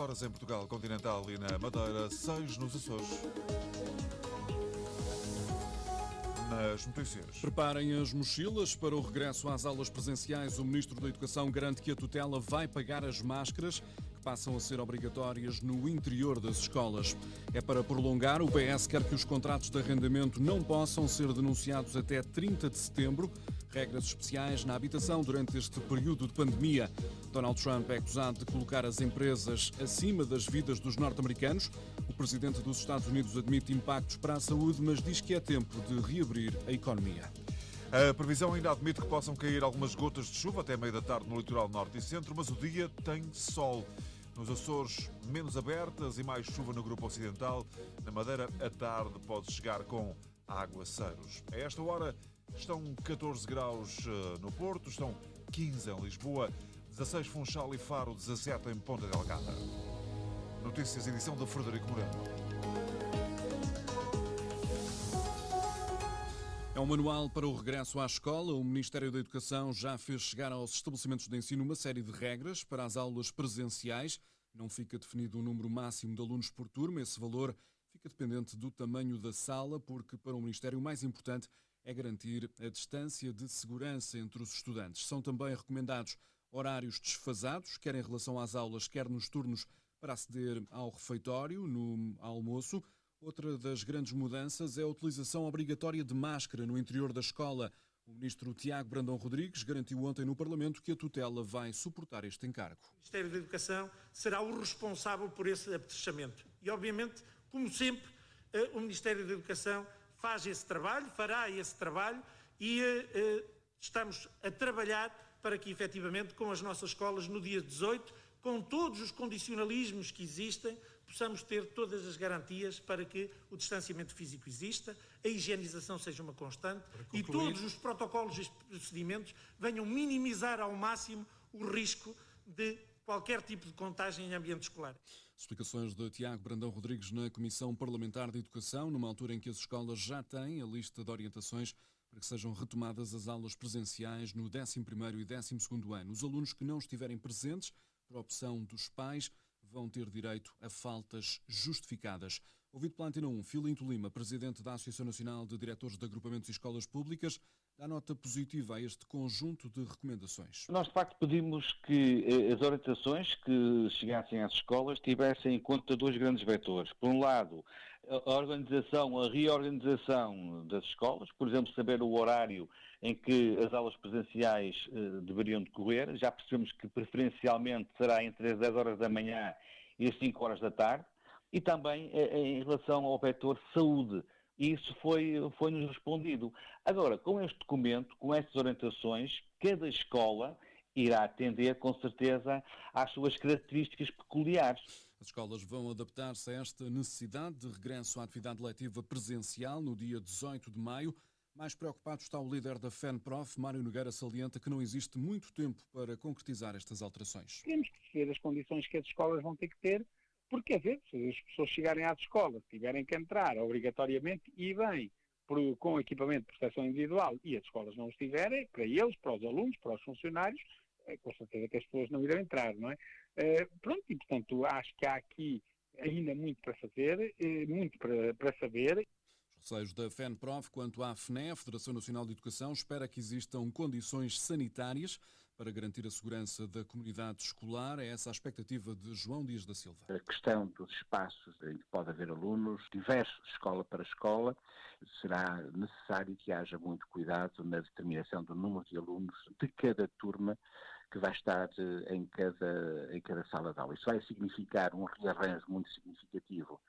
7 horas em Portugal continental e na Madeira, 6 nos Açores. Nas notícias. Preparem as mochilas para o regresso às aulas presenciais. O Ministro da Educação garante que a tutela vai pagar as máscaras que passam a ser obrigatórias no interior das escolas. É para prolongar, o PS quer que os contratos de arrendamento não possam ser denunciados até 30 de setembro regras especiais na habitação durante este período de pandemia. Donald Trump é acusado de colocar as empresas acima das vidas dos norte-americanos. O presidente dos Estados Unidos admite impactos para a saúde, mas diz que é tempo de reabrir a economia. A previsão ainda admite que possam cair algumas gotas de chuva até meia da tarde no litoral norte e centro, mas o dia tem sol. Nos Açores, menos abertas e mais chuva no grupo ocidental. Na Madeira, a tarde pode chegar com aguaceiros. A esta hora, Estão 14 graus eh, no Porto, estão 15 em Lisboa, 16 Funchal e Faro, 17 em Ponta Delgada. Notícias edição da Frederico Moreno. É um manual para o regresso à escola. O Ministério da Educação já fez chegar aos estabelecimentos de ensino uma série de regras para as aulas presenciais. Não fica definido um número máximo de alunos por turma. Esse valor fica dependente do tamanho da sala, porque para o Ministério o mais importante é garantir a distância de segurança entre os estudantes. São também recomendados horários desfasados, quer em relação às aulas, quer nos turnos para aceder ao refeitório, no almoço. Outra das grandes mudanças é a utilização obrigatória de máscara no interior da escola. O ministro Tiago Brandão Rodrigues garantiu ontem no Parlamento que a tutela vai suportar este encargo. O Ministério da Educação será o responsável por esse apetrechamento. E, obviamente, como sempre, eh, o Ministério da Educação faz esse trabalho, fará esse trabalho e uh, estamos a trabalhar para que efetivamente com as nossas escolas no dia 18, com todos os condicionalismos que existem, possamos ter todas as garantias para que o distanciamento físico exista, a higienização seja uma constante e todos os protocolos e procedimentos venham minimizar ao máximo o risco de qualquer tipo de contagem em ambiente escolar. Explicações de Tiago Brandão Rodrigues na Comissão Parlamentar de Educação, numa altura em que as escolas já têm a lista de orientações para que sejam retomadas as aulas presenciais no 11º e 12º ano. Os alunos que não estiverem presentes, por opção dos pais, vão ter direito a faltas justificadas. Ouvido pela Antena 1, Filinto Lima, presidente da Associação Nacional de Diretores de Agrupamentos e Escolas Públicas, dá nota positiva a este conjunto de recomendações. Nós, de facto, pedimos que eh, as orientações que chegassem às escolas tivessem em conta dois grandes vetores. Por um lado, a organização, a reorganização das escolas, por exemplo, saber o horário em que as aulas presenciais eh, deveriam decorrer. Já percebemos que preferencialmente será entre as 10 horas da manhã e as 5 horas da tarde. E também eh, em relação ao vetor saúde isso foi, foi-nos respondido. Agora, com este documento, com estas orientações, cada escola irá atender, com certeza, às suas características peculiares. As escolas vão adaptar-se a esta necessidade de regresso à atividade letiva presencial no dia 18 de maio. Mais preocupado está o líder da FENPROF, Mário Nogueira, salienta que não existe muito tempo para concretizar estas alterações. Temos que perceber as condições que as escolas vão ter que ter porque, às vezes, se as pessoas chegarem às escolas, tiverem que entrar obrigatoriamente e bem com equipamento de proteção individual e as escolas não estiverem, para eles, para os alunos, para os funcionários, é, com certeza que as pessoas não irão entrar, não é? É pronto, e portanto acho que há aqui ainda muito para fazer, é, muito para, para saber. Os receios da FENPROF quanto à FNE, Federação Nacional de Educação, espera que existam condições sanitárias para garantir a segurança da comunidade escolar. É essa a expectativa de João Dias da Silva. A questão dos espaços em que pode haver alunos diversos, escola para escola, será necessário que haja muito cuidado na determinação do número de alunos de cada turma que vai estar eh, em cada, em cada sala de aula. Isso vai significar um rearranjo muito significativo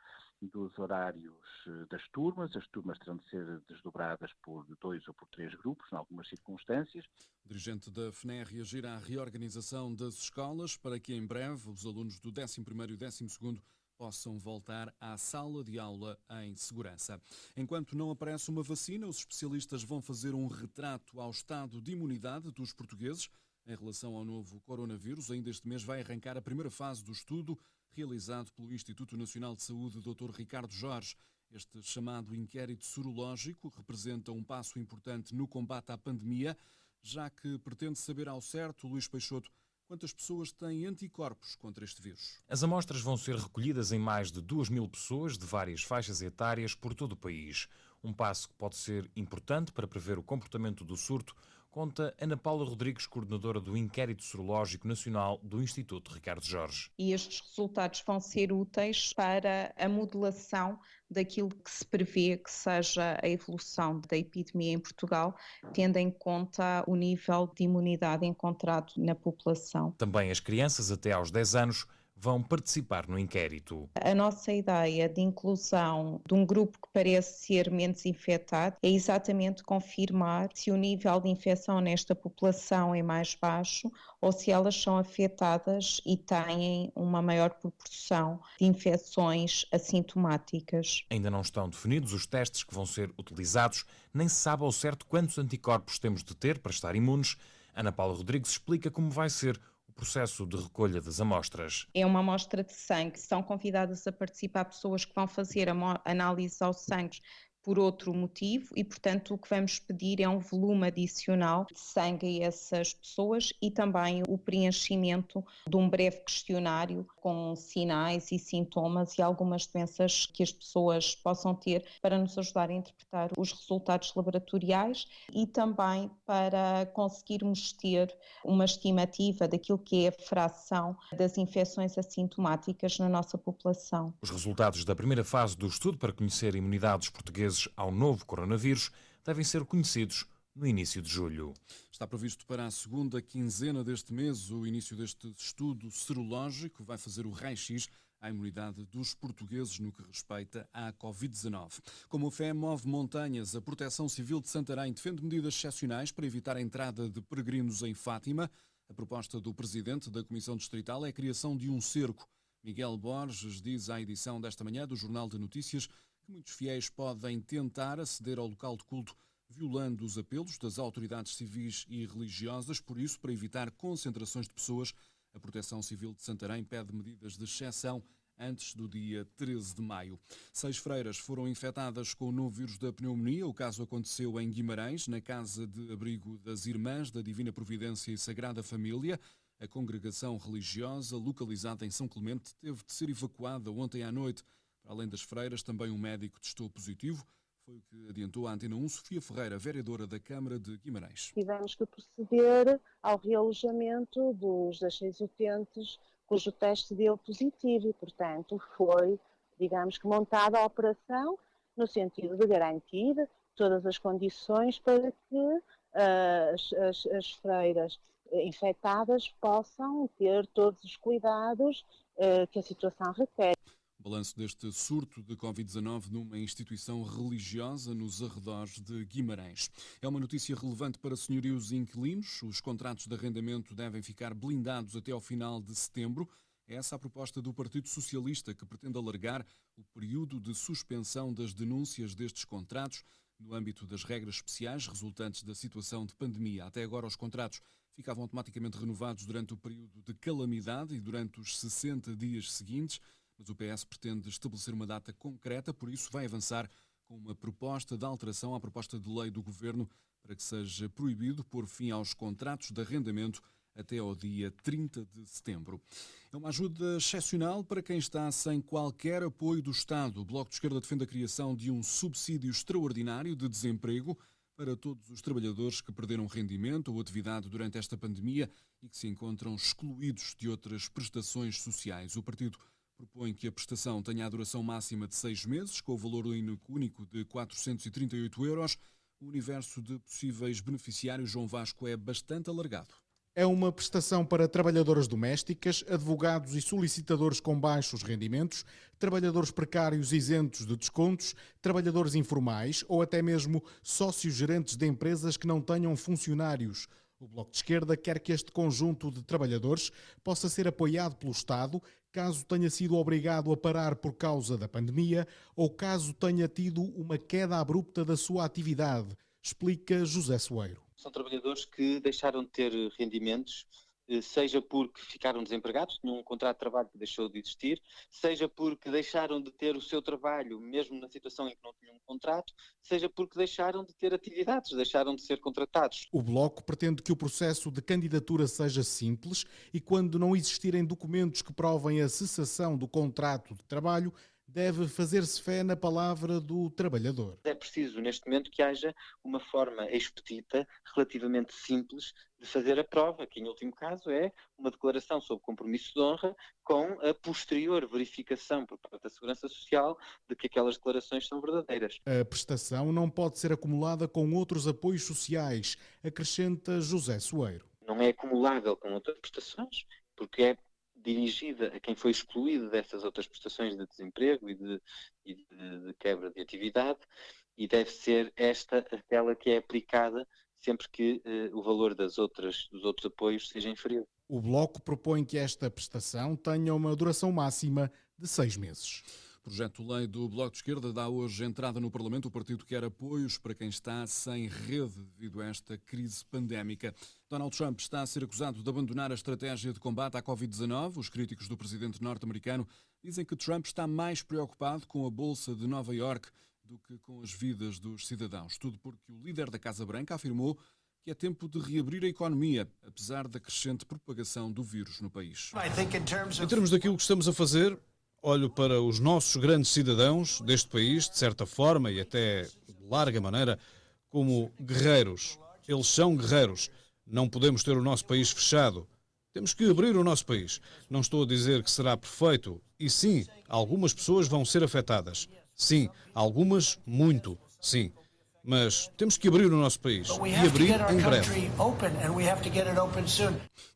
dos horários eh, das turmas. As turmas terão de ser desdobradas por dois ou por três grupos, em algumas circunstâncias. O dirigente da FNE reagirá à reorganização das escolas para que em breve os alunos do 11º e 12º possam voltar à sala de aula em segurança. Enquanto não aparece uma vacina, os especialistas vão fazer um retrato ao estado de imunidade dos portugueses em relação ao novo coronavírus. Ainda este mês vai arrancar a primeira fase do estudo realizado pelo Instituto Nacional de Saúde Dr. Ricardo Jorge. Este chamado inquérito sorológico representa um passo importante no combate à pandemia, já que pretende saber ao certo, Luís Peixoto, quantas pessoas têm anticorpos contra este vírus. As amostras vão ser recolhidas em mais de 2 mil pessoas de várias faixas etárias por todo o país. Um passo que pode ser importante para prever o comportamento do surto conta Ana Paula Rodrigues, coordenadora do Inquérito Sorológico Nacional do Instituto Ricardo Jorge. E estes resultados vão ser úteis para a modelação daquilo que se prevê que seja a evolução da epidemia em Portugal, tendo em conta o nível de imunidade encontrado na população. Também as crianças até aos 10 anos vão participar no inquérito. A nossa ideia de inclusão de um grupo que parece ser menos infectado é exatamente confirmar se o nível de infecção nesta população é mais baixo ou se elas são afetadas e têm uma maior proporção de infecções assintomáticas. Ainda não estão definidos os testes que vão ser utilizados, nem se sabe ao certo quantos anticorpos temos de ter para estar imunes. Ana Paula Rodrigues explica como vai ser processo de recolha das amostras. É uma amostra de sangue, são convidadas a participar pessoas que vão fazer análise aos sangues por outro motivo e, portanto, o que vamos pedir é um volume adicional de sangue a essas pessoas e também o preenchimento de um breve questionário com sinais e sintomas e algumas doenças que as pessoas possam ter para nos ajudar a interpretar os resultados laboratoriais e também para conseguirmos ter uma estimativa daquilo que é a fração das infecções assintomáticas na nossa população. Os resultados da primeira fase do estudo para conhecer a imunidade dos portugueses ao novo coronavírus devem ser conhecidos no início de julho. Está previsto para a segunda quinzena deste mês o início deste estudo serológico. Vai fazer o raio-x à imunidade dos portugueses no que respeita à Covid-19. Como o FE move montanhas, a Proteção Civil de Santarém defende medidas excepcionais para evitar a entrada de peregrinos em Fátima. A proposta do presidente da Comissão Distrital é a criação de um cerco. Miguel Borges diz à edição desta manhã do Jornal de Notícias que muitos fiéis podem tentar aceder ao local de culto violando os apelos das autoridades civis e religiosas. Por isso, para evitar concentrações de pessoas, a Proteção Civil de Santarém pede medidas de exceção antes do dia 13 de maio. Seis freiras foram infectadas com o novo vírus da pneumonia. O caso aconteceu em Guimarães, na casa de abrigo das Irmãs da Divina Providência e Sagrada Família. A congregação religiosa, localizada em São Clemente, teve de ser evacuada ontem à noite. Além das freiras, também um médico testou positivo. Foi o que adiantou a Antena 1 Sofia Ferreira, vereadora da Câmara de Guimarães. Tivemos que proceder ao realojamento dos das seis utentes cujo teste deu positivo e, portanto, foi, digamos que, montada a operação no sentido de garantir todas as condições para que uh, as, as, as, freiras infectadas possam ter todos os cuidados uh, que a situação requer. Balanço deste surto de Covid-19 numa instituição religiosa nos arredores de Guimarães. É uma notícia relevante para senhorios e inquilinos. Os contratos de arrendamento devem ficar blindados até ao final de setembro. É essa a proposta do Partido Socialista, que pretende alargar o período de suspensão das denúncias destes contratos no âmbito das regras especiais resultantes da situação de pandemia. Até agora, os contratos ficavam automaticamente renovados durante o período de calamidade e durante os 60 dias seguintes mas o PS pretende estabelecer uma data concreta, por isso vai avançar com uma proposta de alteração à proposta de lei do Governo para que seja proibido pôr fim aos contratos de arrendamento até ao dia 30 de setembro. É uma ajuda excepcional para quem está sem qualquer apoio do Estado. O Bloco de Esquerda defende a criação de um subsídio extraordinário de desemprego para todos os trabalhadores que perderam rendimento ou atividade durante esta pandemia e que se encontram excluídos de outras prestações sociais. O Partido propõe que a prestação tenha a duração máxima de seis meses, com o valor único de 438 euros. O universo de possíveis beneficiários, João Vasco, é bastante alargado. É uma prestação para trabalhadoras domésticas, advogados e solicitadores com baixos rendimentos, trabalhadores precários isentos de descontos, trabalhadores informais ou até mesmo sócios gerentes de empresas que não tenham funcionários. O Bloco de Esquerda quer que este conjunto de trabalhadores possa ser apoiado pelo Estado caso tenha sido obrigado a parar por causa da pandemia ou caso tenha tido uma queda abrupta da sua atividade, explica José Soeiro. São trabalhadores que deixaram de ter rendimentos seja porque ficaram desempregados, tinham um contrato de trabalho que deixou de existir, seja porque deixaram de ter o seu trabalho, mesmo na situação em que não tinham um contrato, seja porque deixaram de ter atividades, deixaram de ser contratados. O Bloco pretende que o processo de candidatura seja simples e, quando não existirem documentos que provem a cessação do contrato de trabalho, deve fazer-se fé na palavra do trabalhador. É preciso, neste momento, que haja uma forma expedita, relativamente simples, de fazer a prova, que em último caso é uma declaração sobre compromisso de honra com a posterior verificação por parte da Segurança Social de que aquelas declarações são verdadeiras. A prestação não pode ser acumulada com outros apoios sociais, acrescenta José Soeiro. Não é acumulável com outras prestações, porque é dirigida a quem foi excluído dessas outras prestações de desemprego e de, e de, de quebra de atividade, e deve ser esta aquela que é aplicada sempre que uh, o valor das outras, dos outros apoios seja inferior. O Bloco propõe que esta prestação tenha uma duração máxima de seis meses. O projeto de lei do Bloco de Esquerda dá hoje entrada no Parlamento. O partido quer apoios para quem está sem rede devido a esta crise pandémica. Donald Trump está a ser acusado de abandonar a estratégia de combate à Covid-19. Os críticos do presidente norte-americano dizem que Trump está mais preocupado com a Bolsa de Nova York do que com as vidas dos cidadãos. Tudo porque o líder da Casa Branca afirmou que é tempo de reabrir a economia, apesar da crescente propagação do vírus no país. Em termos daquilo que estamos a fazer, olho para os nossos grandes cidadãos deste país, de certa forma e até de larga maneira, como guerreiros. Eles são guerreiros. Não podemos ter o nosso país fechado. Temos que abrir o nosso país. Não estou a dizer que será perfeito. E sim, algumas pessoas vão ser afetadas. Sim, algumas muito. Sim. Mas temos que abrir o nosso país e abrir em breve.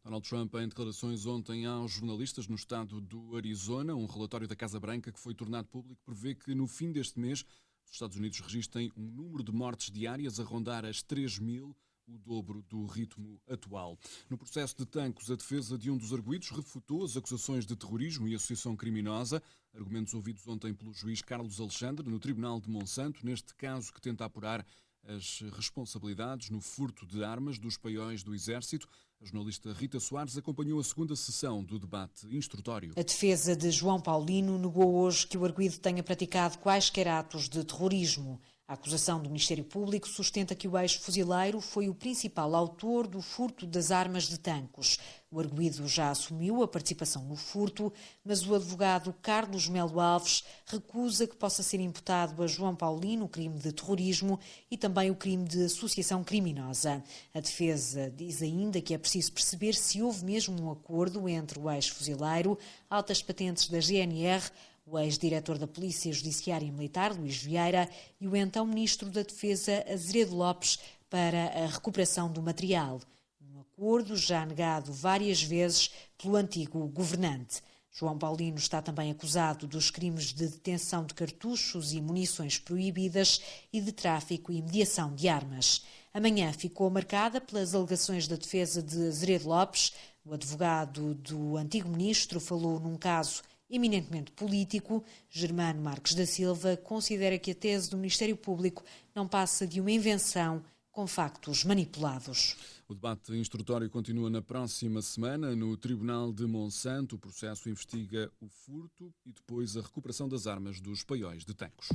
Donald Trump, em declarações ontem aos jornalistas no estado do Arizona, um relatório da Casa Branca que foi tornado público prevê que no fim deste mês os Estados Unidos registrem um número de mortes diárias a rondar as 3 mil o dobro do ritmo atual. No processo de Tancos, a defesa de um dos arguídos refutou as acusações de terrorismo e associação criminosa, argumentos ouvidos ontem pelo juiz Carlos Alexandre no Tribunal de Monsanto, neste caso que tenta apurar as responsabilidades no furto de armas dos paióis do Exército. A jornalista Rita Soares acompanhou a segunda sessão do debate instrutório. A defesa de João Paulino negou hoje que o arguído tenha praticado quaisquer atos de terrorismo. A acusação do Ministério Público sustenta que o ex-fuzileiro foi o principal autor do furto das armas de Tancos. O arguído já assumiu a participação no furto, mas o advogado Carlos Melo Alves recusa que possa ser imputado a João Paulino o crime de terrorismo e também o crime de associação criminosa. A defesa diz ainda que é preciso perceber se houve mesmo um acordo entre o ex-fuzileiro, altas patentes da GNR, o ex-diretor da Polícia Judiciária e Militar, Luís Vieira, e o então Ministro da Defesa, Azeredo Lopes, para a recuperação do material. Um acordo já negado várias vezes pelo antigo governante. João Paulino está também acusado dos crimes de detenção de cartuchos e munições proibidas e de tráfico e mediação de armas. Amanhã ficou marcada pelas alegações da defesa de Azeredo Lopes. O advogado do antigo ministro falou num caso eminentemente político, Germano Marques da Silva considera que a tese do Ministério Público não passa de uma invenção com factos manipulados. O debate instrutório continua na próxima semana no Tribunal de Monsanto. O processo investiga o furto e depois a recuperação das armas dos paióis de Tancos.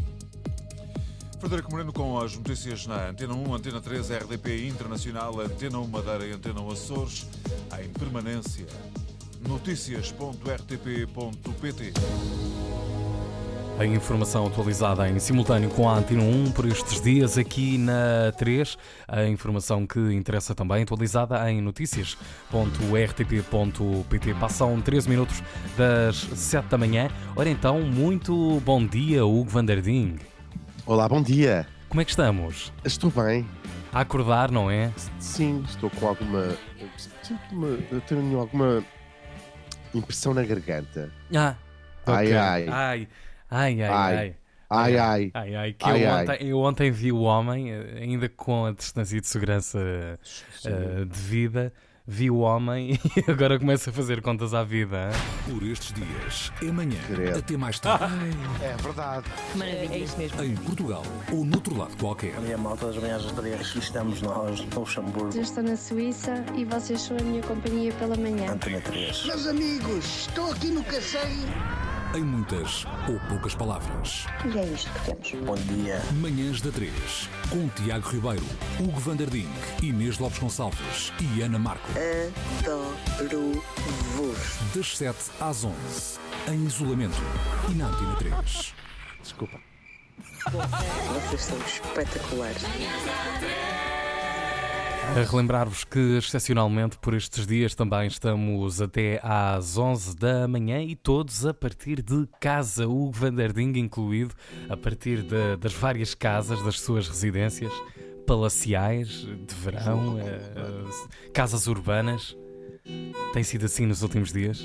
Frederico Moreno com as notícias na Antena 1, Antena 3, RDP Internacional, Antena 1 Madeira e Antena 1 Açores, em permanência notícias.rtp.pt. A informação atualizada em simultâneo com a Antena 1 por estes dias aqui na 3. A informação que interessa também atualizada em notícias.rtp.pt. Passam 13 minutos das 7 da manhã. Ora então, muito bom dia, Hugo Vanderding. Olá, bom dia. Como é que estamos? Estou bem. A acordar, não é? Sim, estou com alguma. Sinto-me. Tenho alguma impressão na garganta. Ah, okay. ai, ai. Ai, ai, ai. Ai, ai. Ai, ai. Que ai, eu, ai. Ontem, eu ontem vi o homem, ainda com a distância de segurança uh, devida, vi o homem e agora começo a fazer contas à vida. Por estes dias, é manhã, Credo. até mais tarde. É verdade. Maravilha. É isso mesmo. Em Portugal ou noutro lado qualquer. A minha malta das manhãs. Aqui estamos nós, no Luxemburgo. Eu estou na Suíça e vocês são a minha companhia pela manhã. Antena 3. Meus amigos, estou aqui no Cacém. Em muitas ou poucas palavras. E é isto que temos. Bom dia. Manhãs da 3. Com Tiago Ribeiro, Hugo Vanderding, Inês Lopes Gonçalves e Ana Marco. Adoro-vos. Das 7 às 11. Em isolamento. E na Antena 3. Desculpa. Vocês são espetaculares. A relembrar-vos que, excepcionalmente, por estes dias também estamos até às 11 da manhã e todos a partir de casa, o Vanderding incluído, a partir de, das várias casas das suas residências palaciais, de verão, eh, casas urbanas. Tem sido assim nos últimos dias?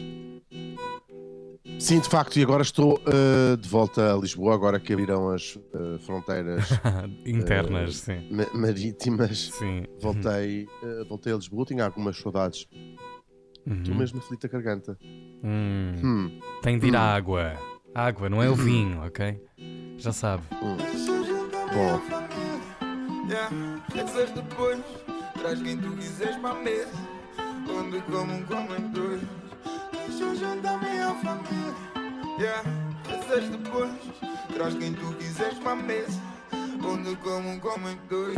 Sim, de facto, e agora estou uh, de volta a Lisboa, agora que abriram as uh, fronteiras internas, uh, sim. ma marítimas. Sim. Voltei, voltei a Lisboa, tinha algumas saudades. Uhum. Estou mesmo aflito a garganta. Hum. Hum. Tem de ir Hum. à água. Água, não é o vinho, ok? Já sabe. Hum. Bom. Essas depois, traz quem tu quiseres para a mesa. Onde como comem dois. Deixa jantar minha família. Yeah. Essas depois, traz quem tu quiseres para a mesa. Onde como comem dois.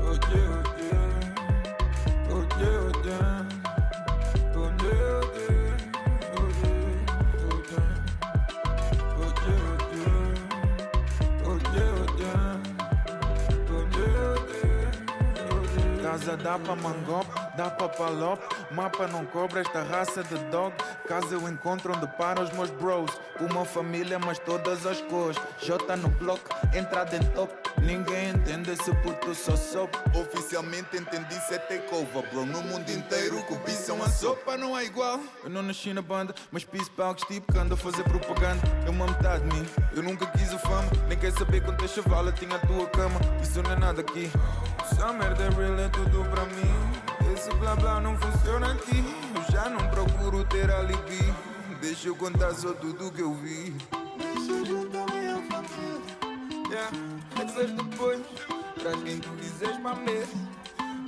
Oh yeah, oh yeah. Oh yeah, oh yeah. Casa dá pra mangope, dá pra palope Mapa não cobra esta raça de dog. Casa eu encontro onde param os meus bros. Uma família mas todas as cores. J no bloco, entrada em top. Ninguém entende se puto só soube Oficialmente entendi se é takeover Bro, no mundo inteiro cobiçam a sopa Não é igual. Eu não nasci na banda Mas piso palcos tipo que ando a fazer propaganda. É uma metade de mim Eu nunca quis a fama Nem quer saber quantas chavala tinha a tua cama. Isso não é nada aqui Essa merda é real, é tudo pra mim. Esse blá blá não funciona aqui. Eu já não procuro ter alibi. Deixa eu contar só tudo que eu vi. Deixa eu juntar minha família. Yeah, essas depois Traz quem tu quiseres pra mesa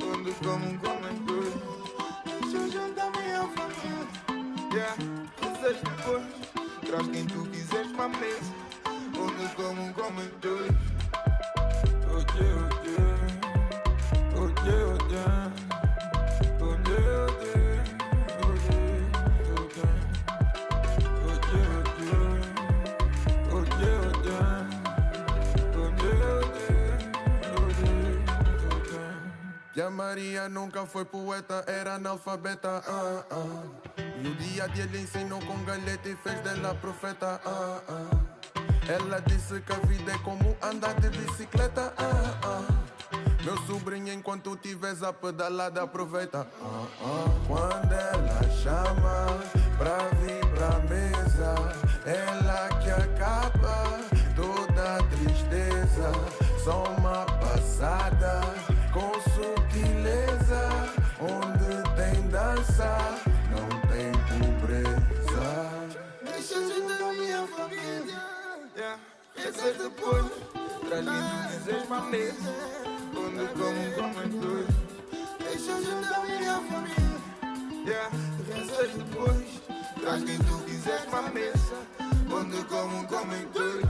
Onde como comem dois Deixa eu juntar minha família. Yeah, essas depois Traz quem tu quiseres pra mesa Onde como comem dois Oh yeah, E a Maria nunca foi poeta, era analfabeta. Ah, ah. E o dia de ele ensinou com galheta e fez dela profeta. Ah. Ela disse que a vida é como andar de bicicleta. Meu sobrinho, enquanto tiveres a pedalada, aproveita. Quando ela chama pra vir pra mesa, ela que acaba toda tristeza. Só uma passada Essas depois Traz quem tu quiseres pra mesa Onde como comem dois Deixa a minha família. Yeah. Essas depois Traz quem tu quiseres pra mesa Onde como comem dois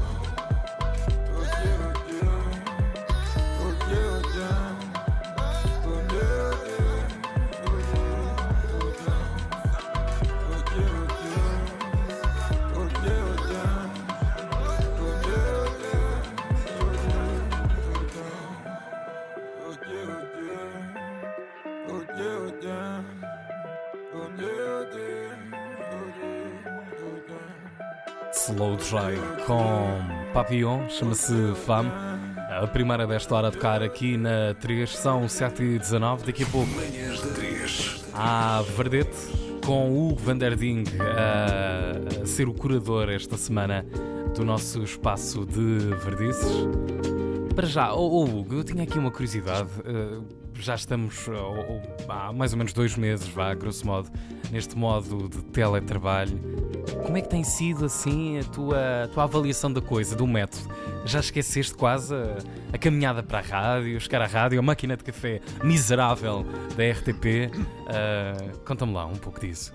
Oh yeah, Slow com Papillon, chama-se Fame. A primeira desta hora a tocar aqui na 3 são 7 e 19 daqui a pouco. Manhãs 3. Há Verdete com o Vanderding a, a ser o curador esta semana do nosso espaço de verdices. Para já, oh, oh, Hugo, eu tinha aqui uma curiosidade. Uh, já estamos oh, oh, há mais ou menos dois meses, vá, grosso modo, neste modo de teletrabalho. Como é que tem sido assim a tua, a tua avaliação da coisa, do método? Já esqueceste quase a, a caminhada para a rádio, chegar à rádio, a máquina de café miserável da RTP? Uh, Conta-me lá um pouco disso.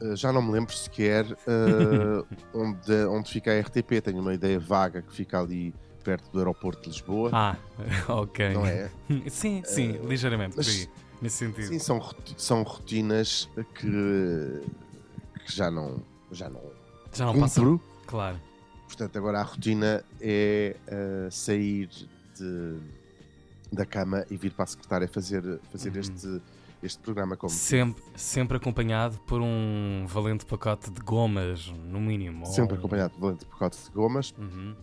Uh, já não me lembro sequer uh, onde, onde fica a RTP. Tenho uma ideia vaga que fica ali perto do aeroporto de Lisboa. Ah, ok. Não é? sim, sim, uh, ligeiramente, mas, aí, nesse sentido. Sim, são, são rotinas que, que já não. Já não, já não passam. Claro. Portanto, agora a rotina é uh, sair de, da cama e vir para a secretária fazer, fazer uhum. este, este programa como sempre, sempre acompanhado por um valente pacote de gomas, no mínimo. Sempre ou... acompanhado por um valente pacote de gomas. Uhum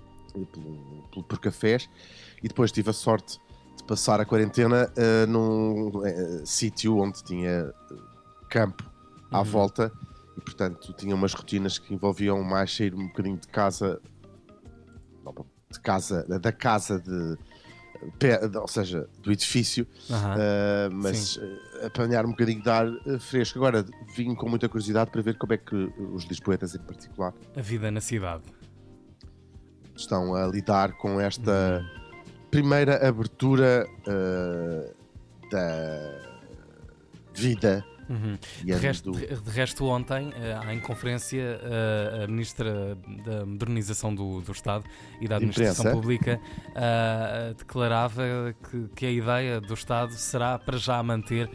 por, por cafés e depois tive a sorte de passar a quarentena uh, num uh, sítio onde tinha campo à uhum. volta e portanto tinha umas rotinas que envolviam mais sair um bocadinho de casa de casa da casa de ou seja, do edifício, uhum. uh, mas uh, apanhar um bocadinho de ar uh, fresco. Agora vim com muita curiosidade para ver como é que os lisboetas, em particular, a vida na cidade, estão a lidar com esta primeira abertura uh, da vida. Uhum. De, resto, do... de, resto, ontem, uh, em conferência, uh, a Ministra da Modernização do, do Estado e da Administração Pública uh, declarava que, que, a ideia do Estado será para já manter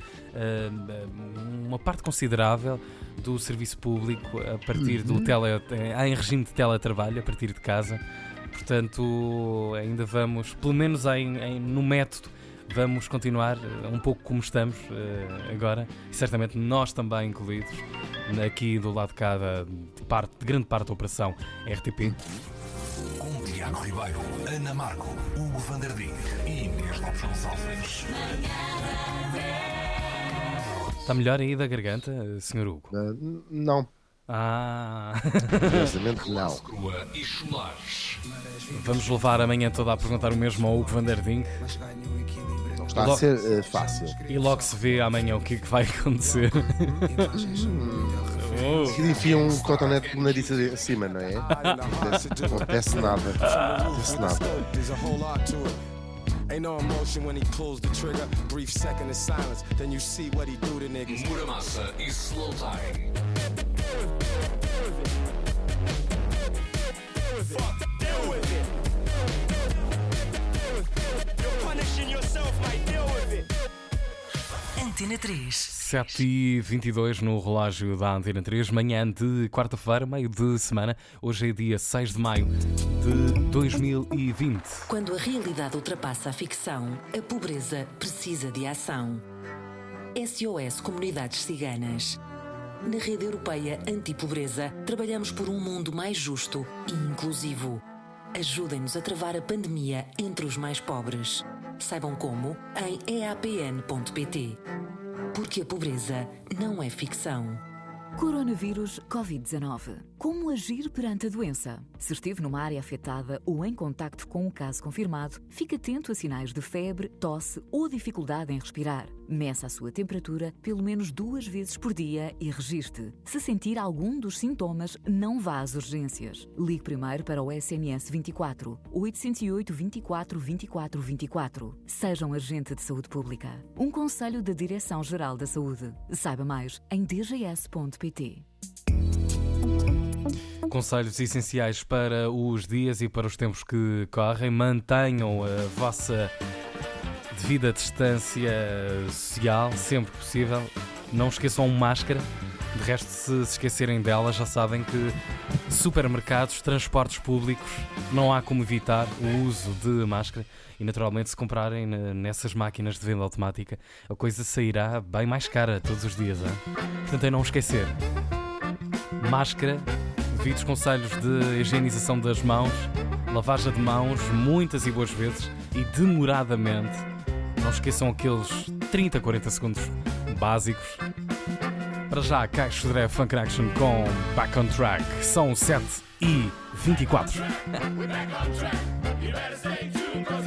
uma parte considerável do serviço público a partir uhum. do tele, em regime de teletrabalho, a partir de casa. Portanto, ainda vamos, pelo menos em, em, no método, vamos continuar eh, um pouco como estamos uh, agora, e certamente nós também incluídos, aqui do lado de cada de parte, de grande parte da operação RTP. Com Tiago Ribeiro, Ana Marco, Hugo Vanderding e Inês Lopes Gonçalves. Está melhor aí da garganta, Sr. Hugo? Uh, não. Ah. Curiosamente, não. Vamos levar amanhã toda a perguntar o mesmo ao Hugo Vanderding. Não está a ser uh, fácil. E logo se vê amanhã o que, é que vai acontecer. oh. Se enfia um cotonete pelo nariz acima, não é? Não acontece nada. Não acontece nada. Ain't no emotion when he pulls the trigger. Brief second of silence, then you see what he do to niggas. Muramasa e Slow Time. Deal with it. Punishing yourself, like deal with it. Antena 3. 7h22 no relógio da Antena 3, manhã de quarta-feira, meio de semana. Hoje é dia 6 de maio de 2020. Quando a realidade ultrapassa a ficção, a pobreza precisa de ação. SOS Comunidades Ciganas. Na Rede Europeia Anti-Pobreza, trabalhamos por um mundo mais justo e inclusivo. Ajudem-nos a travar a pandemia entre os mais pobres. Saibam como em eapn.pt porque a pobreza não é ficção. Coronavírus Covid-19. Como agir perante a doença? Se esteve numa área afetada ou em contacto com um caso confirmado, fique atento a sinais de febre, tosse ou dificuldade em respirar. Meça a sua temperatura pelo menos duas vezes por dia e registre. Se sentir algum dos sintomas, não vá às urgências. Ligue primeiro para o SMS 24 808 24 24 24. Seja um agente de saúde pública. Um conselho da Direção-Geral da Saúde. Saiba mais em dgs.pt. Conselhos essenciais para os dias e para os tempos que correm. Mantenham a vossa devida distância social, sempre possível. Não esqueçam máscara. De resto, se se esquecerem dela, já sabem que supermercados, transportes públicos, não há como evitar o uso de máscara. E naturalmente, se comprarem nessas máquinas de venda automática, a coisa sairá bem mais cara todos os dias. Hein? Portanto, é não esquecer. Máscara, devidos conselhos de higienização das mãos, lavagem de mãos muitas e boas vezes e demoradamente não esqueçam aqueles 30, 40 segundos básicos. Para já, Caixo Dré Funk Action com Back on Track. São 7 e 24.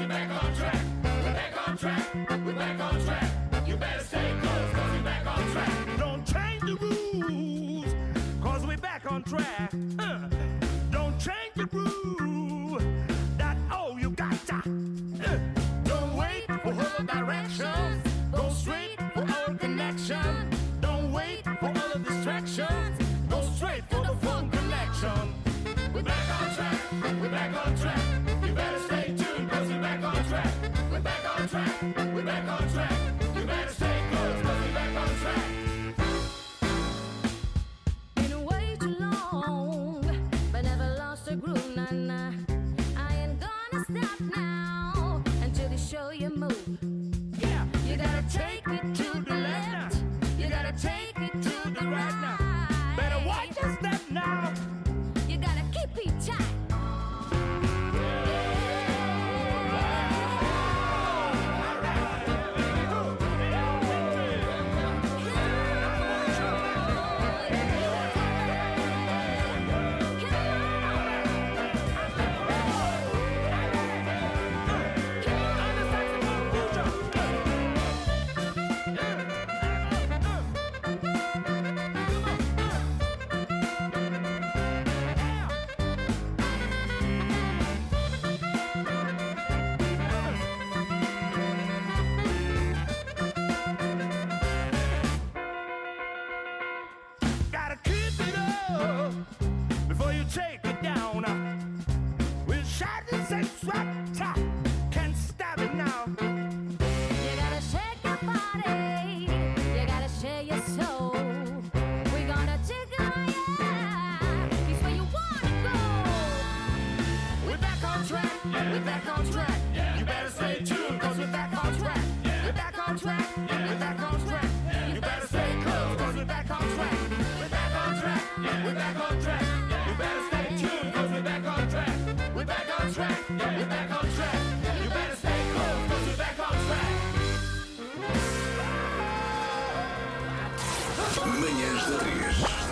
Manhãs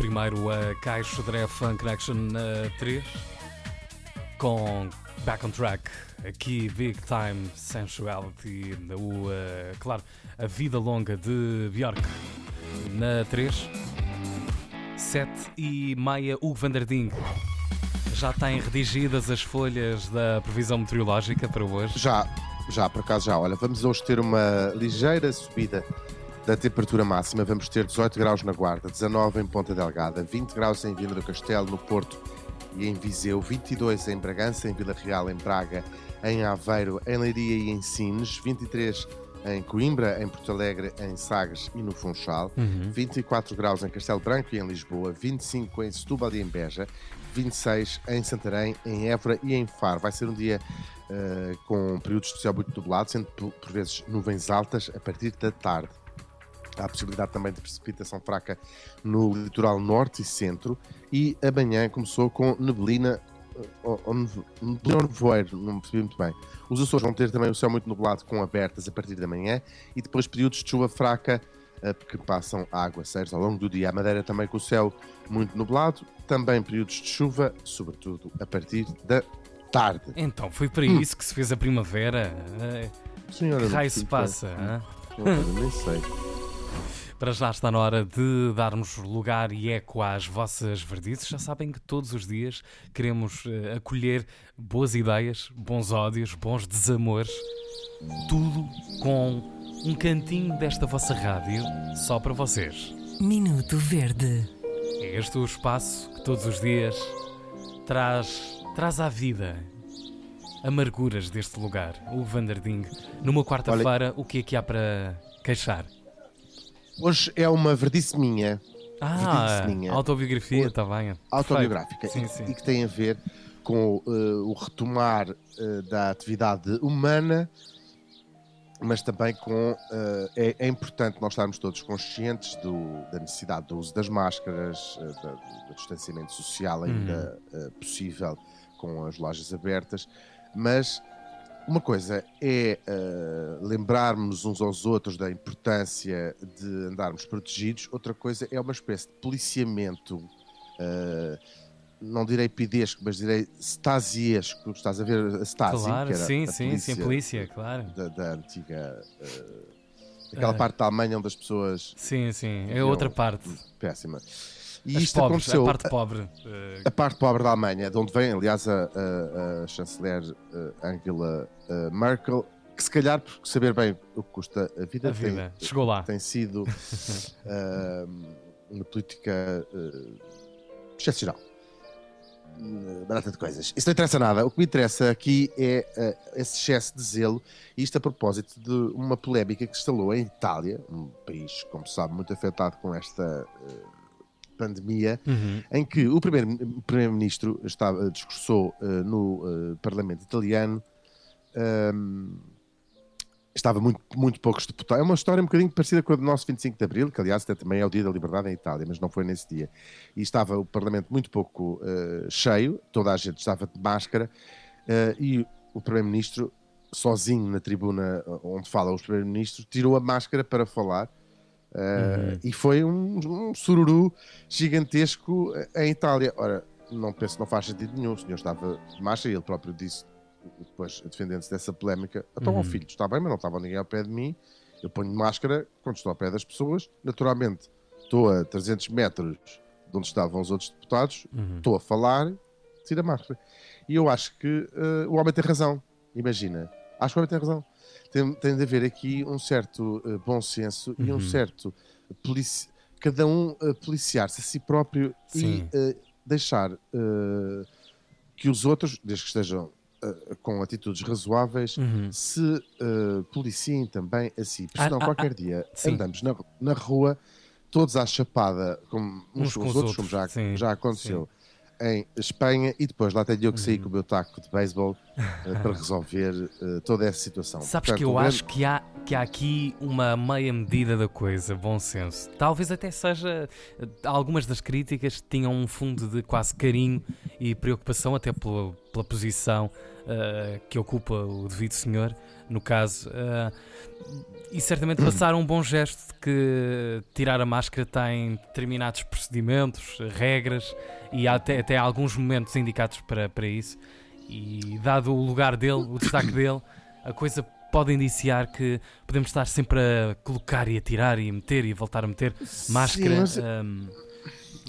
primeiro a Caixo Dré Funk Connection na 3 com Back on Track. Aqui Big Time Sensuality, o, eh, claro, a vida longa de Björk na 3. 7 e meia, Hugo Vanderding. Já têm redigidas as folhas da previsão meteorológica para hoje? Já, já, por acaso já. Olha, vamos hoje ter uma ligeira subida da temperatura máxima. Vamos ter 18 graus na Guarda, 19 em Ponta Delgada, 20 graus em Viana do Castelo, no Porto e em Viseu, 22 em Bragança, em Vila Real, em Braga, em Aveiro, em Leiria e em Sines, 23 em Coimbra, em Porto Alegre, em Sagres e no Funchal, Uhum. 24 graus em Castelo Branco e em Lisboa, 25 em Setúbal e em Beja, 26 em Santarém, em Évora e em Faro. Vai ser um dia eh, com períodos de céu muito nublado, sendo por vezes nuvens altas a partir da tarde. Há a possibilidade também de precipitação fraca no litoral norte e centro. E amanhã começou com neblina eh, ou, ou nevoeiro, não me percebi muito bem. Os Açores vão ter também o céu muito nublado com abertas a partir da manhã e depois períodos de chuva fraca eh, que passam a aguaceiros ao longo do dia. A Madeira também com o céu muito nublado, também períodos de chuva, sobretudo a partir da tarde. Então, foi para Hum. isso que se fez a primavera? Eh, Senhora, que não raio se passa? hã? Senhora, nem sei. Para já está na hora de darmos lugar e eco às vossas verdades. Já sabem que todos os dias queremos eh, acolher boas ideias, bons ódios, bons desamores, tudo com um cantinho desta vossa rádio só para vocês. Minuto Verde. É este o espaço que todos os dias traz, traz à vida amarguras deste lugar. O Vanderding, numa quarta-feira, o que é que há para queixar? Hoje é uma verdice minha. Ah, verdice minha. autobiografia, está bem. autobiográfica Sim, e, sim. e que tem a ver com eh, o retomar eh, da atividade humana, mas também com. eh, é, é importante nós estarmos todos conscientes do- da necessidade do uso das máscaras, da- do distanciamento social ainda eh, possível com as lojas abertas, mas. Uma coisa é eh, lembrarmos uns aos outros da importância de andarmos protegidos, outra coisa é uma espécie de policiamento eh, não direi pidesco, mas direi stasiesco. Estás a ver a Stasi? Claro, que era sim, a sim, sim, polícia, claro. Da, da antiga. eh, aquela parte da Alemanha onde as pessoas. Sim, sim, é outra parte. Péssima. E As isto pobres, aconteceu. a parte pobre. eh, A parte pobre da Alemanha, de onde vem, aliás, a, a- a chanceler eh, Angela eh, Merkel, que se calhar, por saber bem o que custa a vida, A vida. Tem, Chegou lá. tem sido eh, uma política eh, excepcional. Barata de coisas. Isso não interessa nada. O que me interessa aqui é eh, esse excesso de zelo, e isto a propósito de uma polémica que se instalou em Itália, um país, como se sabe, muito afetado com esta eh, pandemia, Uhum. em que o primeiro- primeiro-ministro estava discursou eh, no eh, Parlamento italiano. ehm, estava muito, muito poucos deputados. É uma história um bocadinho parecida com a do nosso 25 de Abril, que aliás até também é o dia da liberdade em Itália, mas não foi nesse dia. E estava o Parlamento muito pouco eh, cheio, toda a gente estava de máscara, eh, e o Primeiro-Ministro, sozinho na tribuna onde fala os Primeiros-Ministros, tirou a máscara para falar. Uhum. E foi um, um sururu gigantesco em Itália. Ora, não penso que não faz sentido nenhum. O senhor estava de máscara e ele próprio disse, depois defendendo-se dessa polémica: então, Uhum. filho, está bem, mas não estava ninguém ao pé de mim. Eu ponho máscara quando estou ao pé das pessoas. Naturalmente, estou a 300 metros de onde estavam os outros deputados, Uhum. estou a falar, tira a máscara. E eu acho que eh, o homem tem razão. Imagina, acho que o homem tem razão. Tem, tem de haver aqui um certo eh, bom senso e um Uhum. certo polici... cada um eh, policiar-se a si próprio Sim. e eh, deixar eh, que os outros, desde que estejam com atitudes razoáveis, Uhum. se policiem também a si. Porque Ah, senão, ah, qualquer ah, dia sim. andamos na, na rua todos à chapada, como uns, Uns com os os outros, como já, outros, sim, já aconteceu em Espanha, e depois lá tenho eu que sair Uhum. com o meu taco de beisebol eh, para resolver eh, toda essa situação. Sabes Portanto, que eu um acho grande- que há, que há aqui uma meia medida da coisa, bom senso. Talvez até seja. Algumas das críticas tinham um fundo de quase carinho e preocupação, até pela, pela posição uh, que ocupa o devido senhor, no caso. Uh, e certamente passar um bom gesto de que tirar a máscara tem determinados procedimentos, regras e há até, até alguns momentos indicados para, para isso. E dado o lugar dele, o destaque dele, a coisa pode indiciar que podemos estar sempre a colocar e a tirar e a meter e a voltar a meter máscara. mas- hum,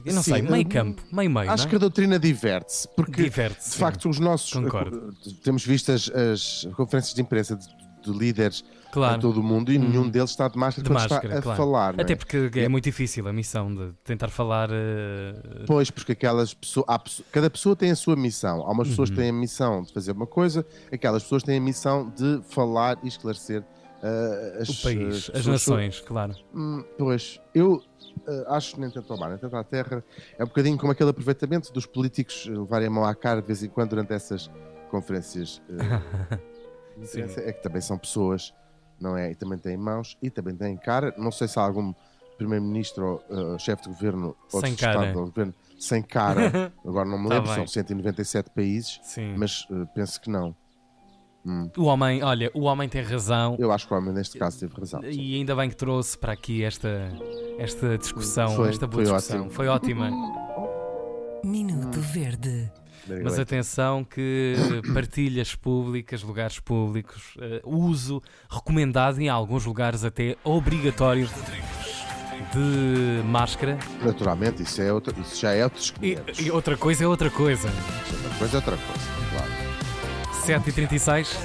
eu não Sim, sei, meio campo, meio meio. Acho não que é? a doutrina diverte-se, porque Diverte-se, de sim. facto os nossos. Concordo. Temos visto as, as conferências de imprensa de, de líderes Claro. em todo o mundo e Hum. nenhum deles está de máscara de quando máscara, está a claro. falar. Até é? porque é muito difícil a missão de tentar falar. eh, Pois, porque aquelas pessoas, há cada pessoa tem a sua missão. Há umas pessoas que Uhum. têm a missão de fazer uma coisa, aquelas pessoas têm a missão de falar e esclarecer ah, as, O país, as as nações, claro. Hum, pois, eu ah, acho que nem tanto ao mar, nem tanto à terra, é um bocadinho como aquele aproveitamento dos políticos levarem a mão à cara de vez em quando durante essas conferências. imprensa. é que também são pessoas, não é? E também têm mãos e também têm cara. Não sei se há algum primeiro-ministro ou chefe de governo ou Sem de Estado cara. ou governo sem cara. Agora não me Tá lembro, bem. são 197 países, Sim. mas penso que não. Hum. O homem, olha, o homem tem razão. Eu acho que o homem neste caso teve razão. E ainda bem que trouxe para aqui esta, esta discussão, Foi- esta boa foi discussão. ótimo. Foi ótima. Minuto Verde. Mas atenção que partilhas públicas, lugares públicos, eh, uso recomendado em alguns lugares até obrigatório de máscara. Naturalmente, isso, é outra, isso já é outros E, e outra coisa é outra coisa. Outra coisa é outra coisa. 7h36.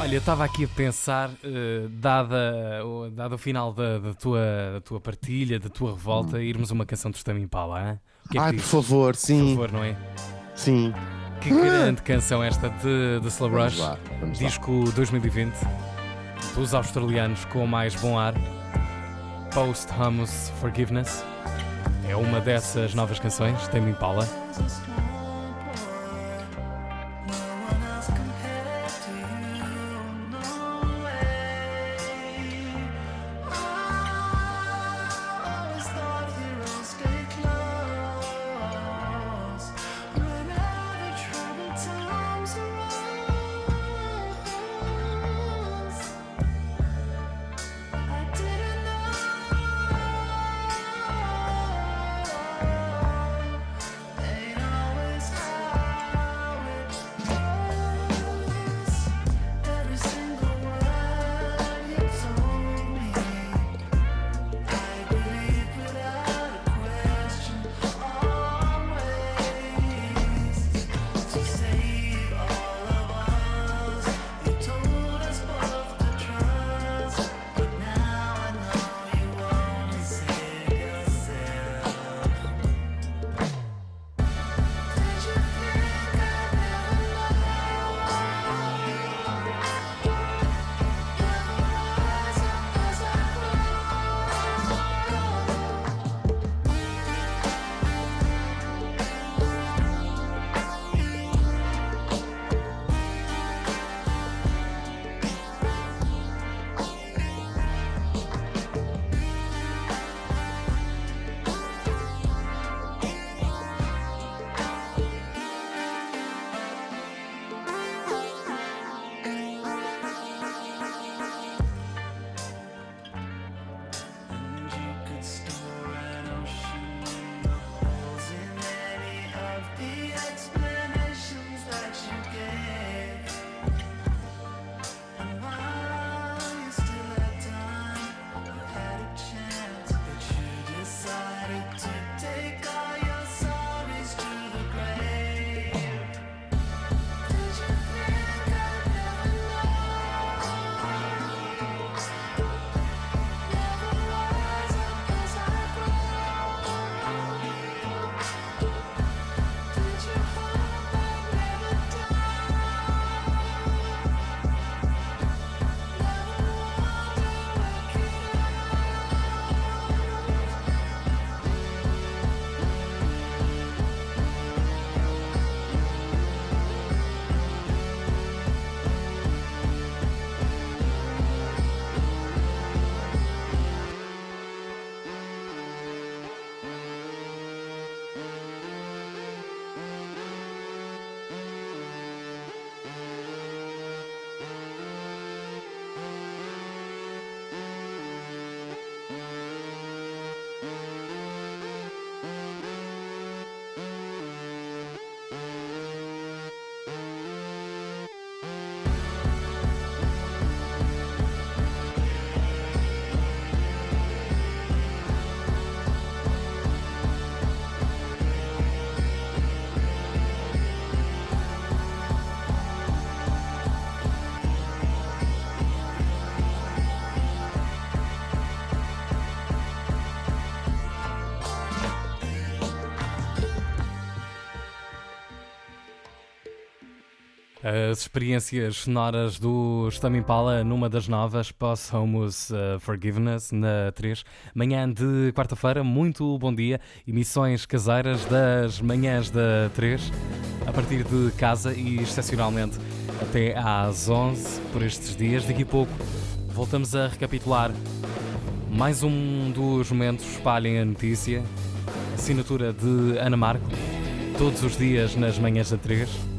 Olha, eu estava aqui a pensar, eh, dada, o- dado o final da, da tua, da tua partilha, da tua revolta, irmos a uma canção de Tame Impala, hein? O que é que Ai, por favor, sim. Por favor, não é? Sim. Que grande canção esta de, de Slow Vamos Rush, lá, vamos lá. disco 2020, dos australianos com mais bom ar, Post-Humus Forgiveness. É uma dessas novas canções, Tame Impala. Ain't As experiências sonoras do Stam Impala numa das novas, Posthumous uh, Forgiveness, na 3. Manhã de quarta-feira, muito bom dia. Emissões caseiras das manhãs da 3, a partir de casa e excepcionalmente até às 11 por estes dias. Daqui a pouco voltamos a recapitular mais um dos momentos Espalhem a Notícia, assinatura de Ana Marco, todos os dias nas manhãs da 3.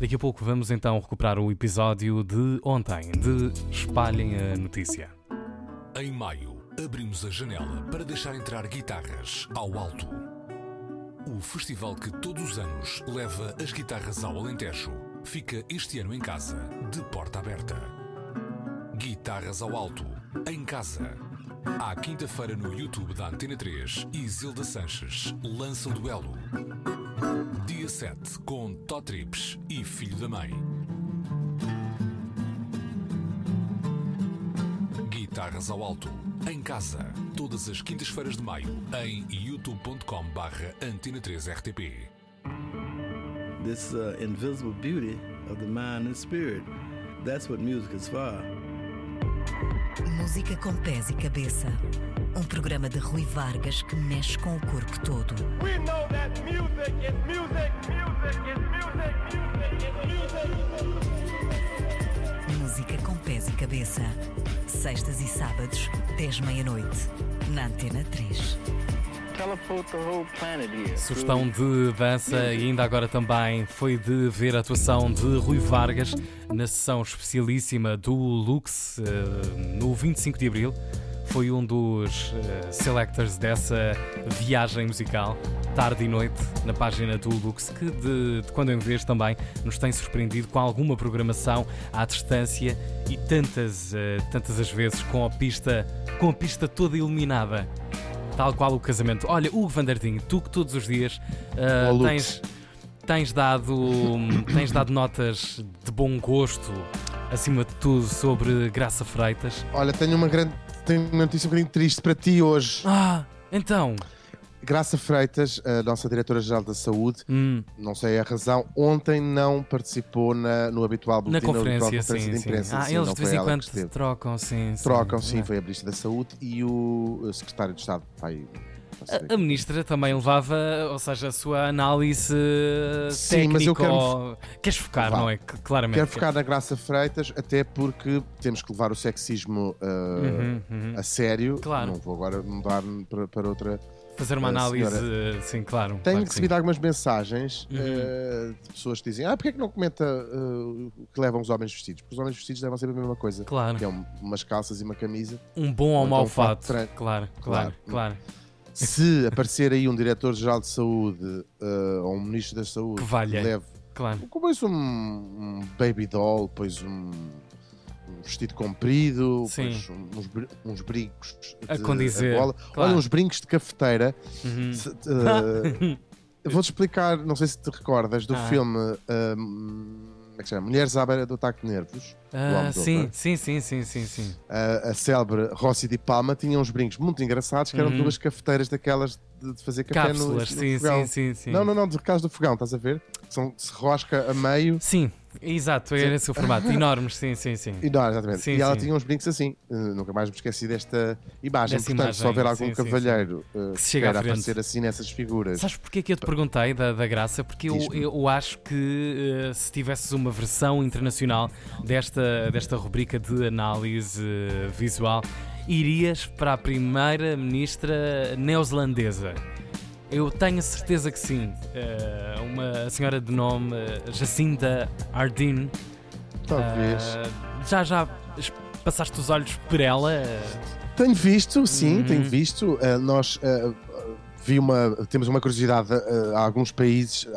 Daqui a pouco vamos então recuperar o episódio de ontem, de Espalhem a Notícia. Em maio, abrimos a janela para deixar entrar guitarras ao alto. O festival que todos os anos leva as guitarras ao Alentejo fica este ano em casa, de porta aberta. Guitarras ao alto, em casa. À quinta-feira no YouTube da Antena 3 e Zilda Sanches lança o duelo. Dia 7 com Totrips e Filho da Mãe. Guitarras ao alto, em casa, todas as quintas-feiras de maio, em youtube.com barra Antena 3 RTP. This uh, invisible beauty of the mind and spirit. That's what music is for. Música com pés e cabeça. Um programa de Rui Vargas que mexe com o corpo todo. We know that music is music, music is music, music is music. Música com pés e cabeça. Sextas e sábados, 10 meia-noite. Na Antena 3. Sugestão de dança e ainda agora também foi de ver a atuação de Rui Vargas na sessão especialíssima do Lux eh, no 25 de Abril. Foi um dos eh, selectors dessa viagem musical, tarde e noite, na página do Lux, que de, de quando em vez também nos tem surpreendido com alguma programação à distância e tantas, eh, tantas as vezes com a pista, com a pista toda iluminada. Tal qual o casamento. Olha, Hugo Vanderding, tu que todos os dias Lux. tens, tens, dado, tens dado notas de bom gosto, acima de tudo, sobre Graça Freitas. Olha, tenho uma grande tenho uma notícia um bocadinho triste para ti hoje. Ah, então. Graça Freitas, a nossa diretora-geral da Saúde, Hum. não sei a razão, ontem não participou na, no habitual Na boletim, habitual conferência, conferência sim, de sim. imprensa. Ah, sim, eles de vez em quando trocam, sim. sim. Trocam, sim, É. foi a Ministra da Saúde e o Secretário de Estado. Pai, A, a ministra também levava, ou seja, a sua análise Sim, mas eu técnica. quero- ou- Queres focar, Vá. não é? Claramente. Quero focar na Graça Freitas, até porque temos que levar o sexismo uh, Uhum, uhum. a sério. Claro. Não vou agora mudar para, para outra. Fazer uma uh, análise, senhora. sim, claro. Tenho claro que sim. recebido algumas mensagens Uhum. uh, de pessoas que dizem: Ah, porque é que não comenta uh, o que levam os homens vestidos? Porque os homens vestidos levam sempre a mesma coisa. Claro. Que é um- umas calças e uma camisa. Um bom ou então mau um fato fato. treino. Claro, claro, claro. Se aparecer aí um diretor-geral de saúde uh, ou um ministro da saúde Que valha. leve Claro. Pões um, um baby doll, um, um vestido comprido, uns, uns brincos A de condizer, argola. claro. Olha, uns brincos de cafeteira. Uhum. Se- eu Vou-te explicar, não sei se te recordas, do Ah. filme um, como é que se chama? Mulheres à beira do ataque de nervos. Ah, sim, sim, sim, sim, sim, sim. A, a célebre Rossi de Palma tinha uns brincos muito engraçados que eram Uhum. duas cafeteiras daquelas de, de fazer café no, no Cápsulas, sim, fogão. sim, sim, sim. Não, não, não, de casa do fogão, estás a ver? São, se rosca a meio. Sim, exato, era esse o formato. Enormes, sim, sim, sim. E, não, exatamente. Sim, e ela tinha uns brincos assim. Uh, nunca mais me esqueci desta imagem. Dessa Portanto, se imagem, houver algum cavalheiro uh, Que se chega frente. aparecer assim nessas figuras. Sabes porquê que eu te perguntei da, da graça? Porque eu, eu acho que eh, se tivesses uma versão internacional desta, desta rubrica de análise visual, irias para a primeira ministra neozelandesa. Eu tenho a certeza que sim. Eh, uma senhora de nome eh, Jacinda Ardern. Talvez. Eh, já, já passaste os olhos por ela? Tenho visto, sim, Uhum. tenho visto. Nós vi uma, temos uma curiosidade. há alguns países,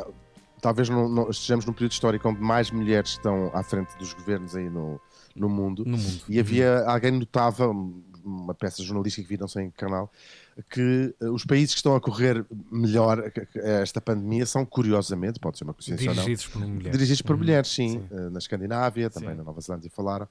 talvez não, não estejamos num período histórico onde mais mulheres estão à frente dos governos aí no, no mundo. No mundo. E havia alguém notava, um- uma peça jornalística que vi, não sei em que canal, que uh, os países que estão a correr melhor esta pandemia são, curiosamente, pode ser uma coincidência ou não, Dirigidos por mulheres. Dirigidos por Uhum. mulheres, sim. Uh, Na Escandinávia, também na Nova Zelândia falaram.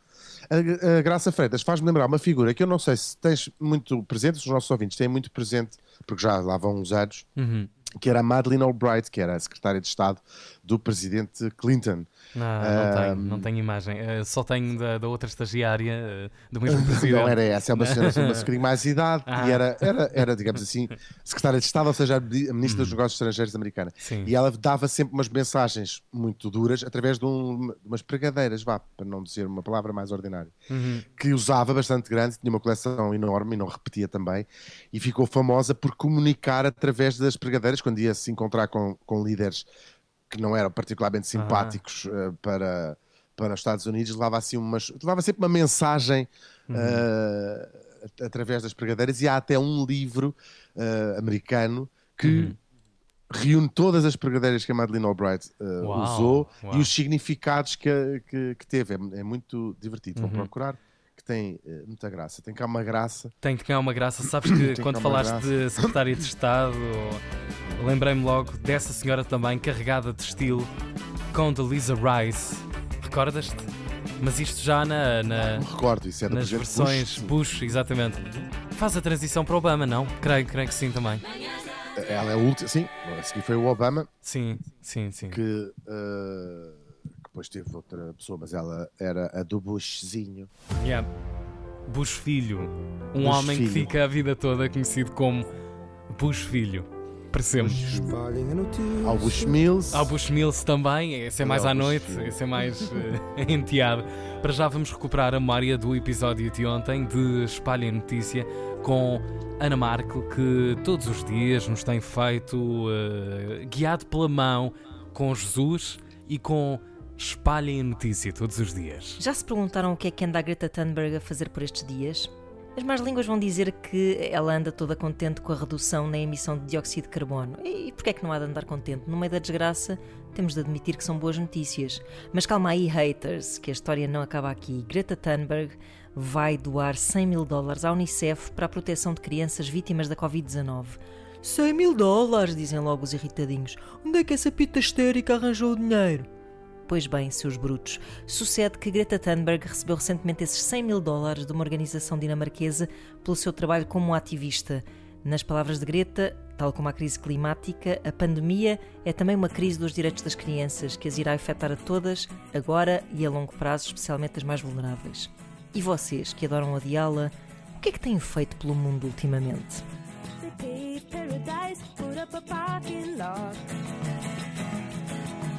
A, a Graça Freitas faz-me lembrar uma figura que eu não sei se tens muito presente, se os nossos ouvintes têm muito presente, porque já lá vão uns anos, Uhum. Que era Madeleine Albright, que era a secretária de Estado do presidente Clinton. Não, não tenho, não tenho imagem. Eh, só tenho da, da outra estagiária eh, do mesmo presidente. Não era essa, é uma senhora uma bocadinho mais de idade Ah. e era, era, era, digamos assim, secretária de Estado, ou seja, a mi- a ministra dos Negócios Estrangeiros americana. Sim. E ela dava sempre umas mensagens muito duras através de, um- de umas pregadeiras, vá, para não dizer uma palavra mais ordinária, Uhum. que usava bastante grande, tinha uma coleção enorme e não repetia também, e ficou famosa por comunicar através das pregadeiras, quando ia se encontrar com, com líderes que não eram particularmente simpáticos eh, para, para os Estados Unidos, levava assim umas, levava sempre uma mensagem Uhum. at- através das pregadeiras e há até um livro eh, americano que Uhum. reúne todas as pregadeiras que a Madeleine Albright eh, Uau, usou uau. e os significados que, que, que teve. É, é muito divertido. Vou Uhum. procurar que tem eh, muita graça. Tem cá uma graça. Tem que ganhar uma graça. Sabes que quando falaste graça. de secretária de Estado, lembrei-me logo dessa senhora também, carregada de estilo, com de Lisa Rice. Recordas-te? Mas isto já na, na- Me recordo, isso do nas versões Bush, Bush, exatamente. Faz a transição para Obama, não? Creio, creio que sim também. Ela é a última, sim. A seguir foi o Obama. Sim, sim, sim. Que, que depois teve outra pessoa, mas ela era a do Bushzinho. Yeah. Bush Filho. Um Bush homem que Filho. fica a vida toda conhecido como Bush Filho. Parecemos. Ao Bush Mills. Ao Bush Mills também, esse é mais à noite, Filho. esse é mais eh, enteado. Para já vamos recuperar a memória do episódio de ontem de Espalha a Notícia com Ana Marco, que todos os dias nos tem feito eh, guiado pela mão com Jesus e com Espalhem a Notícia todos os dias. Já se perguntaram o que é que anda a Greta Thunberg a fazer por estes dias? As más línguas vão dizer que ela anda toda contente com a redução na emissão de dióxido de carbono. E porquê é que não há de andar contente? No meio da desgraça, temos de admitir que são boas notícias. Mas calma aí, haters, que a história não acaba aqui. Greta Thunberg vai doar 100 mil dólares à Unicef para a proteção de crianças vítimas da Covid-19. 100 mil dólares, dizem logo os irritadinhos. Onde é que essa pita histérica arranjou o dinheiro? Pois bem, seus brutos, sucede que Greta Thunberg recebeu recentemente esses 100 mil dólares de uma organização dinamarquesa pelo seu trabalho como ativista. Nas palavras de Greta, tal como a crise climática, a pandemia é também uma crise dos direitos das crianças, que as irá afetar a todas, agora e a longo prazo, especialmente as mais vulneráveis. E vocês, que adoram odiá-la, o que é que têm feito pelo mundo ultimamente?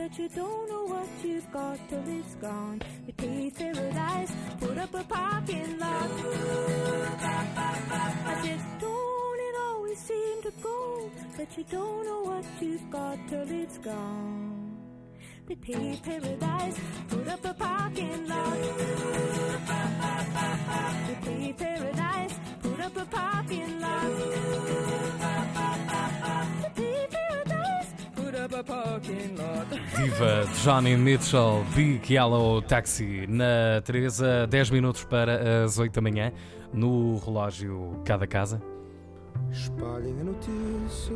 that you don't know what you've got till it's gone? They paved paradise, put up a parking lot. I said, don't it always seem to go that you don't know what you've got till it's gone? They paved paradise, put up a parking lot. They paved paradise, put up a parking lot. They paved paradise, Diva Johnny Mitchell, Big Yellow Taxi, na 3 a 10 minutos para as 8 da manhã, no relógio Cada Casa. Espalhem a notícia.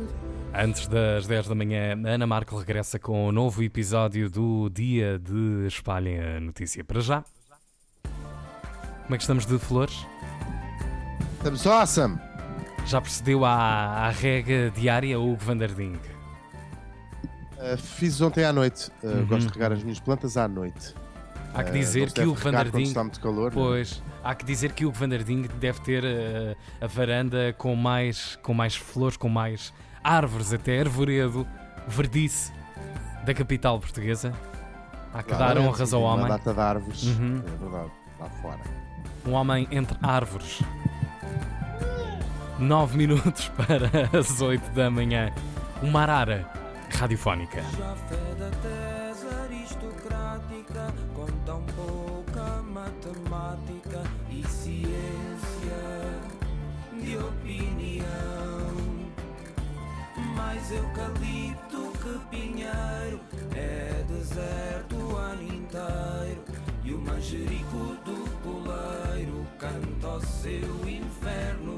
Antes das 10 da manhã, a Ana Marco regressa com um novo episódio do Dia de Espalhem a Notícia. Para já, Como é que estamos de flores? Estamos awesome! Já procedeu à, à rega diária Hugo Vanderding? Uh, fiz ontem à noite. Uh, Uhum. Gosto de regar as minhas plantas à noite. Há que Uh, dizer se que o Vanderding. está muito calor. não é? Pois, há que dizer que o Vanderding deve ter eh, a varanda com mais, com mais flores, com mais árvores, até arvoredo, verdice da capital portuguesa. Há que dar honras ao homem. Uma data de árvores. Uhum. É verdade, lá fora. Um homem entre árvores. 9 minutos para as 8 da manhã. Uma arara radiofónica. Mais eucalipto que pinheiro é deserto o ano inteiro. E o manjerico do poleiro canta o seu inferno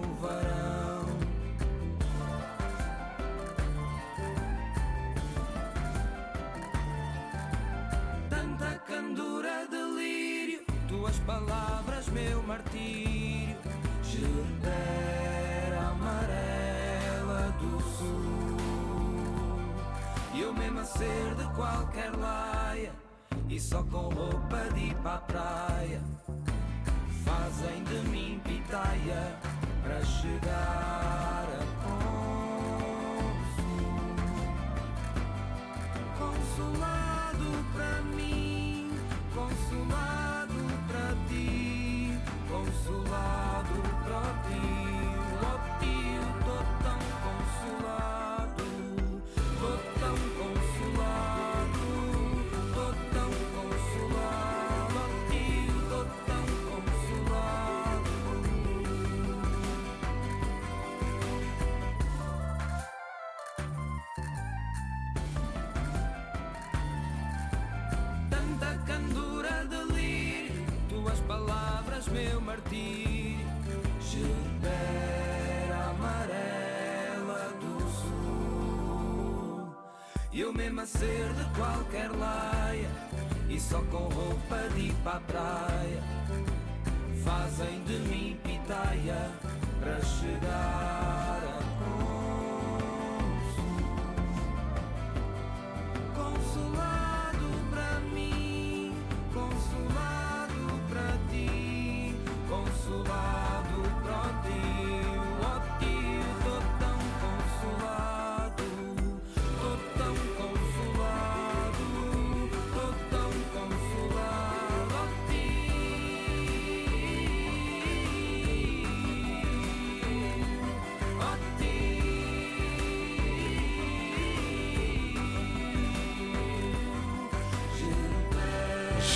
palavras, meu martírio, gerbera amarela do sul. Eu mesmo a ser de qualquer laia, e só com roupa de ir para a praia, fazem de mim pitaia para chegar a Consulado para Ser de qualquer laia, e só com roupa de ir para a praia, fazem de mim pitaia para chegar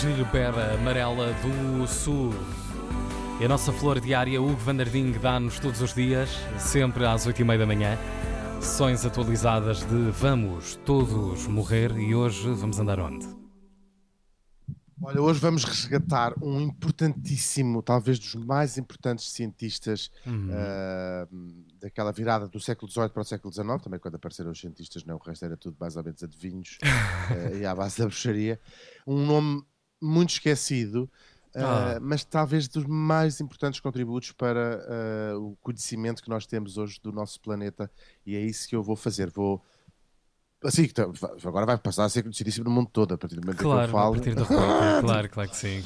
Gerbera Amarela do Sul. E a nossa flor diária, Hugo Vanderding, dá-nos todos os dias, sempre às 8h30 da manhã, sessões atualizadas de Vamos Todos Morrer e hoje vamos andar onde? Olha, hoje vamos resgatar um importantíssimo, talvez dos mais importantes cientistas Uhum. ah, daquela virada do século XVIII para o século XIX, também quando apareceram os cientistas, não, o resto era tudo mais ou menos adivinhos ah, e à base da bruxaria. Um nome muito esquecido, ah, Ah. mas talvez dos mais importantes contributos para ah, o conhecimento que nós temos hoje do nosso planeta, e é isso que eu vou fazer. Vou. Assim, tá- agora vai passar a ser conhecidíssimo no mundo todo, a partir do momento em que eu Claro, falo. Rúbrica, claro, claro que sim.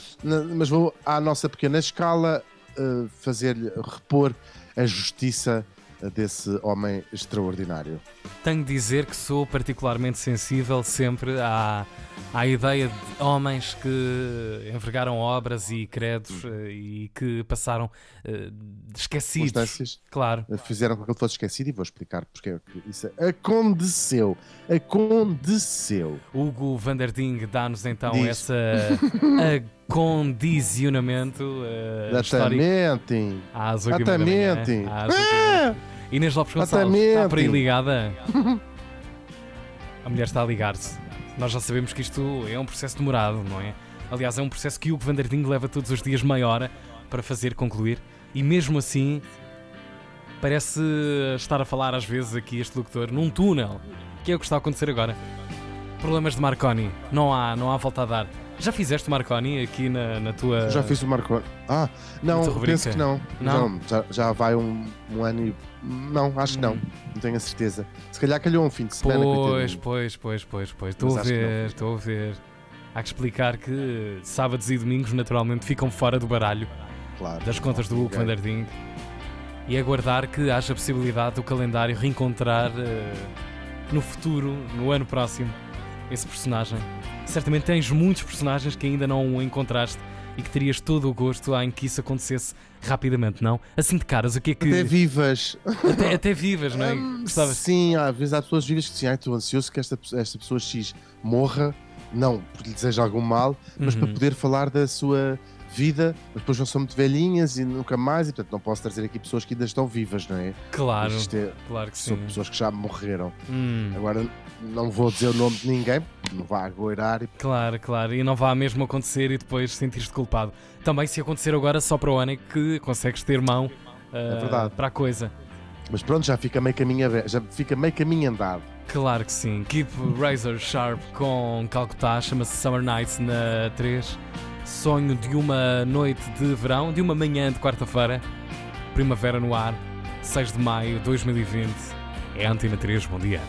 Mas vou à nossa pequena escala eh, fazer-lhe repor a justiça eh, desse homem extraordinário. Tenho de dizer que sou particularmente sensível sempre à, à ideia de homens que envergaram obras e credos eh, e que passaram eh, esquecidos. Claro. eh, fizeram com que ele fosse esquecido e vou explicar porque é que isso aconteceu. Aconteceu. Hugo Vanderding dá-nos então Diz. essa acondicionamento eh, Exatamente. às 8 da manhã. Exatamente. manhã. Inês Lopes Gonçalves, está por aí ligada? A mulher está a ligar-se. Nós já sabemos que isto é um processo demorado, não é? Aliás, é um processo que Hugo Vanderding leva todos os dias meia hora para fazer concluir. E mesmo assim, parece estar a falar às vezes aqui este locutor num túnel, que é o que está a acontecer agora. Problemas de Marconi, não há, não há volta a dar. Já fizeste Marconi aqui na, na tua. Já fiz o Marco. Ah, não, penso que não. Não? Não, já, já vai um, um ano e. Não, acho que não. Não tenho a certeza. Se calhar calhou um fim de semana. Pois, pois, pois, pois, pois. Estou a ver, estou a ver. Há que explicar que sábados e domingos naturalmente ficam fora do baralho Claro, das contas do não, Hugo van der Ding e aguardar que haja possibilidade do calendário reencontrar eh, no futuro, no ano próximo, esse personagem. Certamente tens muitos personagens que ainda não encontraste e que terias todo o gosto em que isso acontecesse rapidamente, não? Assim de caras, o que é que. Até vivas. Até, até vivas, não é? Gostavas- Sim, às vezes há pessoas vivas que dizem, ai, estou ansioso que esta, esta pessoa X morra, não porque lhe deseja algum mal, mas Uhum. para poder falar da sua vida, mas depois não são muito velhinhas e nunca mais, e portanto não posso trazer aqui pessoas que ainda estão vivas, não é? Claro, é- claro que são sim. pessoas que já morreram. Hum. Agora não vou dizer o nome de ninguém, porque não vá agoirar e Claro, claro, e não vá mesmo acontecer e depois sentir-te culpado. Também se acontecer agora só para o ano é que consegues ter mão ah, verdade. para a coisa. Mas pronto, já fica meio caminho já fica meio caminho andado. Claro que sim. Keep Razor Sharp com Calcutá, chama-se Summer Nights na 3. Sonho de uma noite de verão, de uma manhã de quarta-feira, primavera no ar, 6 de maio de 2020. É Antena 3, bom dia.